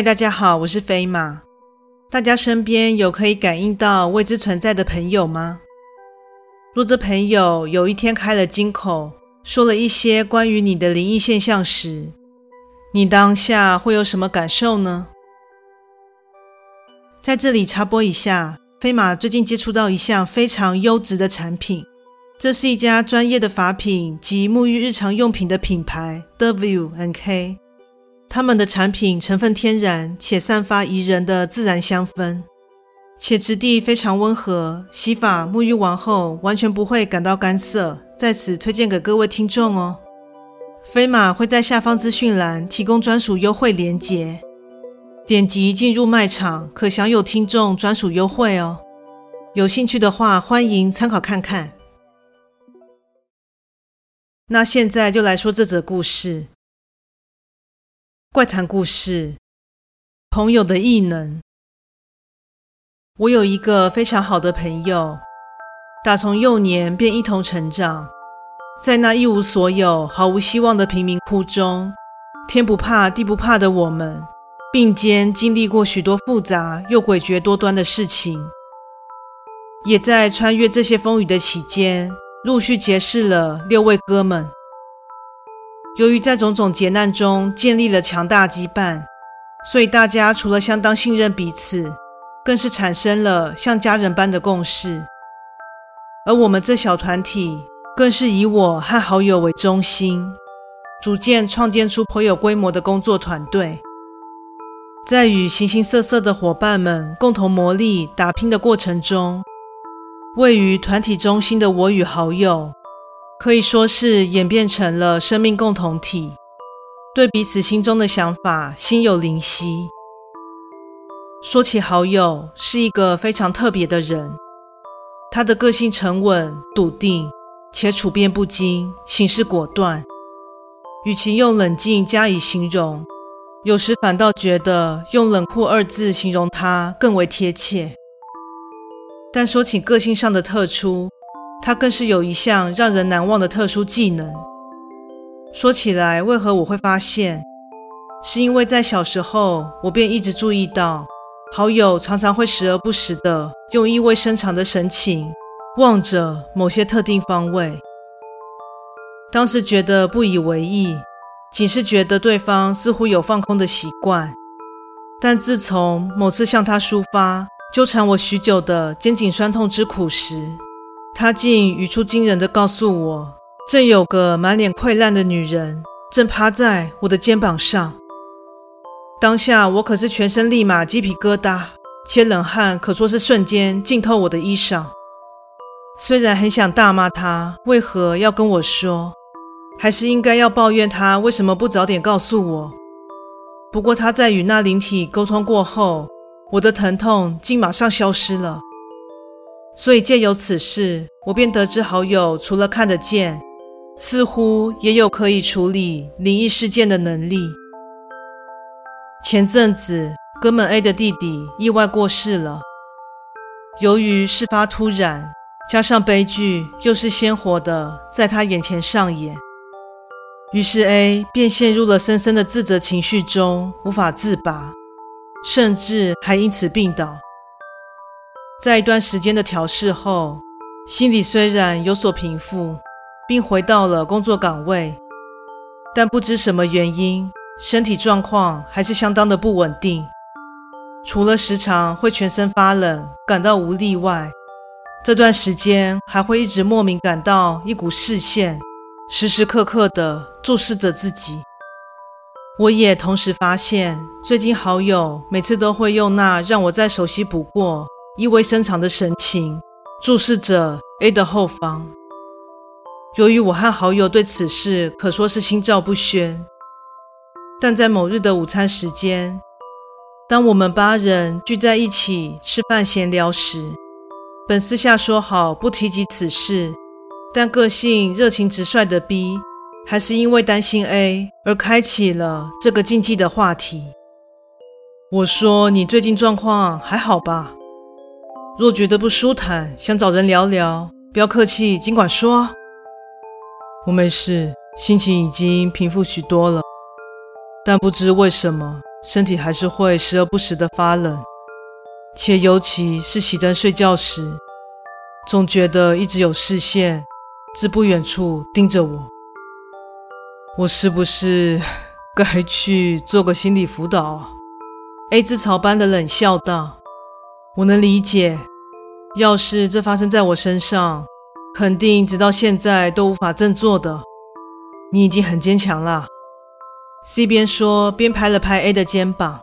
嗨，大家好，我是飞马。大家身边有可以感应到未知存在的朋友吗？若这朋友有一天开了金口，说了一些关于你的灵异现象时，你当下会有什么感受呢？在这里插播一下，飞马最近接触到一项非常优质的产品，这是一家专业的法品及沐浴日常用品的品牌 wnk。他们的产品成分天然，且散发宜人的自然香氛，且质地非常温和，洗发沐浴完后完全不会感到干涩。在此推荐给各位听众哦。飞马会在下方资讯栏提供专属优惠链接，点击进入卖场可享有听众专属优惠哦。有兴趣的话，欢迎参考看看。那现在就来说这则故事。怪谈故事：朋友的异能。我有一个非常好的朋友，打从幼年便一同成长，在那一无所有、毫无希望的贫民窟中，天不怕地不怕的我们，并肩经历过许多复杂又诡谲多端的事情，也在穿越这些风雨的期间，陆续结识了六位哥们。由于在种种劫难中建立了强大羁绊，所以大家除了相当信任彼此，更是产生了像家人般的共识。而我们这小团体，更是以我和好友为中心，逐渐创建出颇有规模的工作团队。在与形形色色的伙伴们共同磨砺打拼的过程中，位于团体中心的我与好友。可以说是演变成了生命共同体，对彼此心中的想法心有灵犀。说起好友，是一个非常特别的人，他的个性沉稳笃定，且处变不惊，行事果断。与其用冷静加以形容，有时反倒觉得用冷酷二字形容他更为贴切。但说起个性上的特殊，他更是有一项让人难忘的特殊技能。说起来，为何我会发现？是因为在小时候，我便一直注意到，好友常常会时而不时地用意味深长的神情望着某些特定方位。当时觉得不以为意，仅是觉得对方似乎有放空的习惯。但自从某次向他抒发纠缠我许久的肩颈酸痛之苦时，他竟语出惊人地告诉我，正有个满脸溃烂的女人正趴在我的肩膀上。当下我可是全身立马鸡皮疙瘩，且冷汗可说是瞬间浸透我的衣裳。虽然很想大骂他为何要跟我说，还是应该要抱怨他为什么不早点告诉我。不过他在与那灵体沟通过后，我的疼痛竟马上消失了。所以借由此事，我便得知好友除了看得见，似乎也有可以处理灵异事件的能力。前阵子，哥们 A 的弟弟意外过世了。由于事发突然，加上悲剧又是鲜活的在他眼前上演，于是 A 便陷入了深深的自责情绪中，无法自拔，甚至还因此病倒。在一段时间的调试后，心里虽然有所平复，并回到了工作岗位，但不知什么原因，身体状况还是相当的不稳定。除了时常会全身发冷、感到无力外，这段时间还会一直莫名感到一股视线，时时刻刻地注视着自己。我也同时发现，最近好友每次都会用那让我再熟悉不过。意味深长的神情注视着 A 的后方。由于我和好友对此事可说是心照不宣，但在某日的午餐时间，当我们八人聚在一起吃饭闲聊时，本私下说好不提及此事，但个性热情直率的 B 还是因为担心 A 而开启了这个禁忌的话题。我说：“你最近状况还好吧？”若觉得不舒坦，想找人聊聊，不要客气，尽管说。我没事，心情已经平复许多了，但不知为什么，身体还是会时而不时的发冷，且尤其是熄灯睡觉时，总觉得一直有视线自不远处盯着我。我是不是该去做个心理辅导？A 自嘲般的冷笑道：“我能理解，要是这发生在我身上，肯定直到现在都无法振作的。你已经很坚强了。”C 边说边拍了拍 A 的肩膀。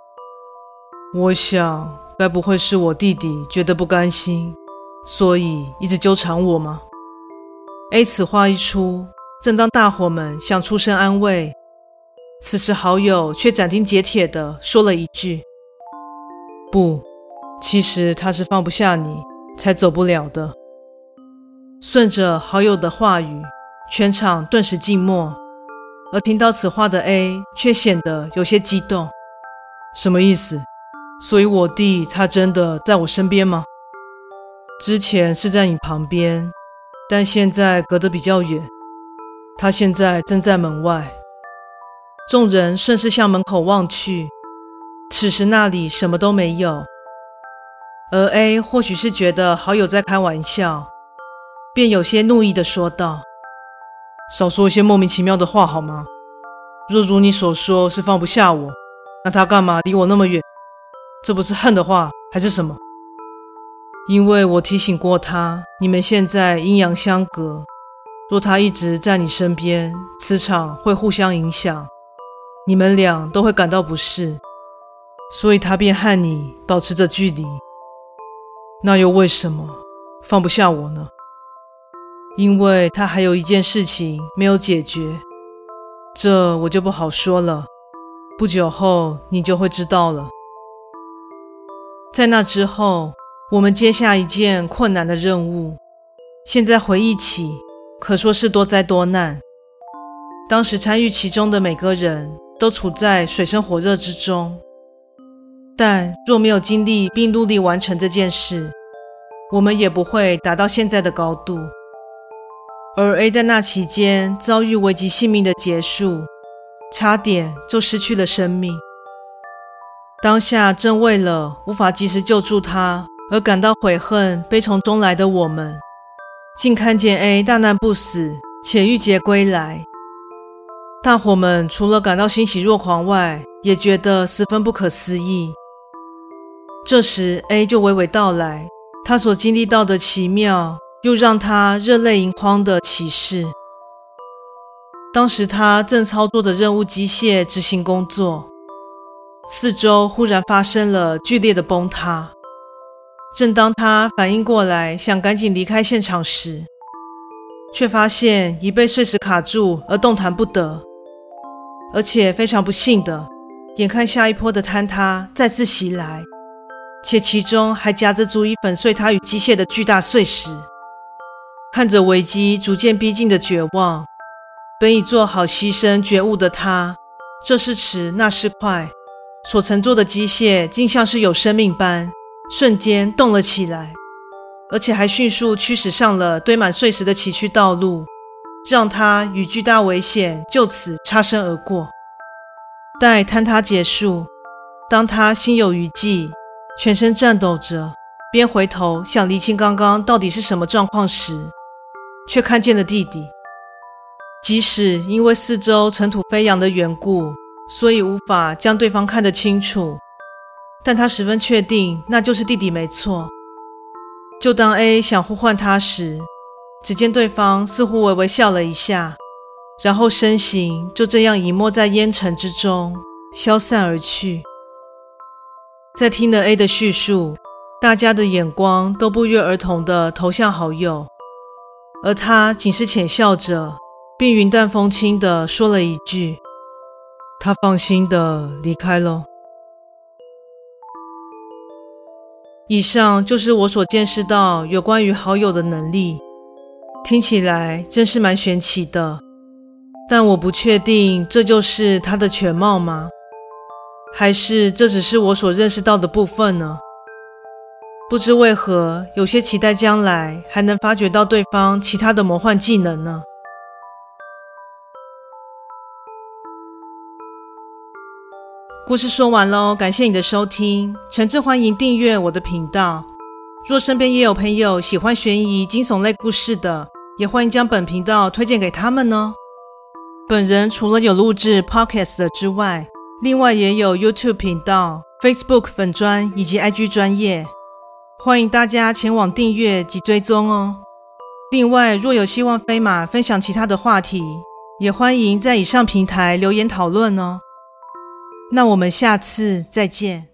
我想，该不会是我弟弟觉得不甘心，所以一直纠缠我吗？A 此话一出。正当大伙们想出声安慰，此时好友却斩钉截铁地说了一句：“不，其实他是放不下你，才走不了的。”顺着好友的话语，全场顿时静默。而听到此话的 A 却显得有些激动：“什么意思？所以我弟他真的在我身边吗？之前是在你旁边，但现在隔得比较远。”他现在正在门外，众人顺势向门口望去，此时那里什么都没有。而 A 或许是觉得好友在开玩笑，便有些怒意地说道：“少说一些莫名其妙的话好吗？若如你所说是放不下我，那他干嘛离我那么远？这不是恨的话还是什么？因为我提醒过他，你们现在阴阳相隔。”若他一直在你身边，磁场会互相影响，你们俩都会感到不适，所以他便和你保持着距离。那又为什么放不下我呢？因为他还有一件事情没有解决，这我就不好说了。不久后你就会知道了。在那之后，我们接下一件困难的任务。现在回忆起。可说是多灾多难。当时参与其中的每个人都处在水深火热之中，但若没有精力并努力完成这件事，我们也不会达到现在的高度。而 A 在那期间遭遇危及性命的结束，差点就失去了生命。当下正为了无法及时救助他而感到悔恨、悲从中来的我们。竟看见 A 大难不死且郁结归来，大伙们除了感到欣喜若狂外，也觉得十分不可思议。这时 A 就娓娓道来他所经历到的奇妙，又让他热泪盈眶的启示。当时他正操作着任务机械执行工作，四周忽然发生了剧烈的崩塌。正当他反应过来，想赶紧离开现场时，却发现已被碎石卡住而动弹不得，而且非常不幸的，眼看下一波的坍塌再次袭来，且其中还夹着足以粉碎他与机械的巨大碎石。看着危机逐渐逼近的绝望，本已做好牺牲觉悟的他，这是迟那是快，所乘坐的机械竟像是有生命般。瞬间动了起来，而且还迅速驱使上了堆满碎石的崎岖道路，让他与巨大危险就此擦身而过。待坍塌结束，当他心有余悸，全身颤抖着，边回头想厘清刚刚到底是什么状况时，却看见了弟弟。即使因为四周尘土飞扬的缘故，所以无法将对方看得清楚。但他十分确定，那就是弟弟没错。就当 A 想呼唤他时，只见对方似乎微微笑了一下，然后身形就这样隐没在烟尘之中，消散而去。在听了 A 的叙述，大家的眼光都不约而同地投向好友，而他仅是浅笑着，并云淡风轻地说了一句：“他放心地离开了。”以上就是我所见识到有关于好友的能力，听起来真是蛮玄奇的。但我不确定这就是他的全貌吗？还是这只是我所认识到的部分呢？不知为何，有些期待将来还能发掘到对方其他的魔幻技能呢？故事说完喽，感谢你的收听，诚挚欢迎订阅我的频道。若身边也有朋友喜欢悬疑惊悚类故事的，也欢迎将本频道推荐给他们哦。本人除了有录制 Podcast 的之外，另外也有 YouTube 频道、Facebook 粉专以及 IG 专业，欢迎大家前往订阅及追踪哦。另外，若有希望飞马分享其他的话题，也欢迎在以上平台留言讨论哦。那我们下次再见。